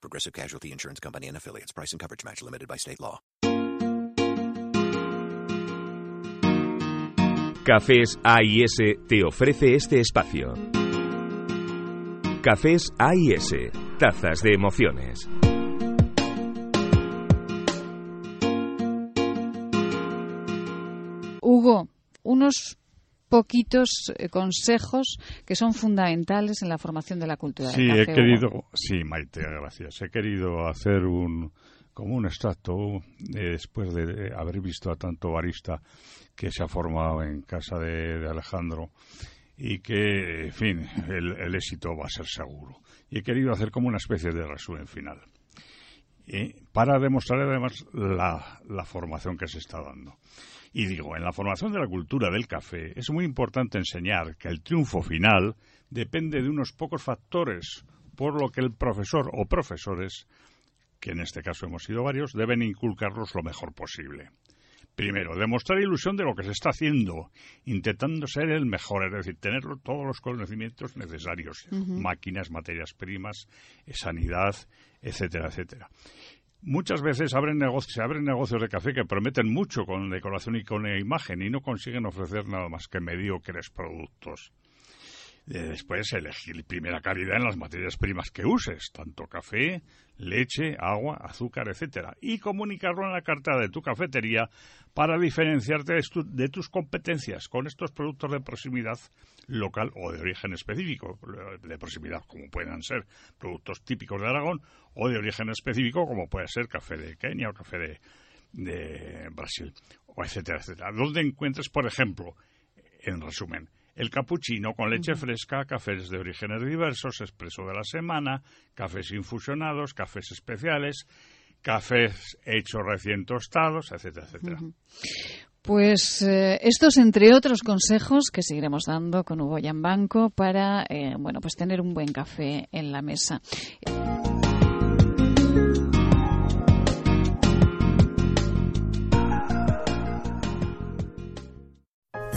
Progressive Casualty Insurance Company and affiliates. Price and coverage match limited by state law. Cafés AIS te ofrece este espacio. Cafés AIS, tazas de emociones. Hugo, unos poquitos eh, consejos que son fundamentales en la formación de la cultura Sí, del he café, Hugo. querido, sí, Maite, gracias. He querido hacer un como un extracto eh, después de haber visto a tanto barista que se ha formado en casa de, de Alejandro y que, en fin, el, el éxito va a ser seguro. Y he querido hacer como una especie de resumen final. Y para demostrar además la, la formación que se está dando. Y digo, en la formación de la cultura del café es muy importante enseñar que el triunfo final depende de unos pocos factores, por lo que el profesor o profesores, que en este caso hemos sido varios, deben inculcarlos lo mejor posible. Primero, demostrar ilusión de lo que se está haciendo, intentando ser el mejor, es decir, tener todos los conocimientos necesarios, máquinas, materias primas, eh, sanidad, etcétera, etcétera. Muchas veces abren negocios, se abren negocios de café que prometen mucho con decoración y con imagen y no consiguen ofrecer nada más que mediocres productos. Eh, Después elegir primera calidad en las materias primas que uses, tanto café, leche, agua, azúcar, etcétera, y comunicarlo en la carta de tu cafetería para diferenciarte de, tu- de tus competencias con estos productos de proximidad local o de origen específico, de proximidad como puedan ser productos típicos de Aragón o de origen específico como puede ser café de Kenia o café de, de Brasil, o etcétera, etcétera. Donde encuentres, por ejemplo, en resumen, el capuchino con leche fresca, cafés de orígenes diversos, expreso de la semana, cafés infusionados, cafés especiales, cafés hechos recién tostados, etcétera, etcétera. Pues eh, estos, entre otros consejos que seguiremos dando con Hugo Yambanco para, eh, bueno, pues tener un buen café en la mesa.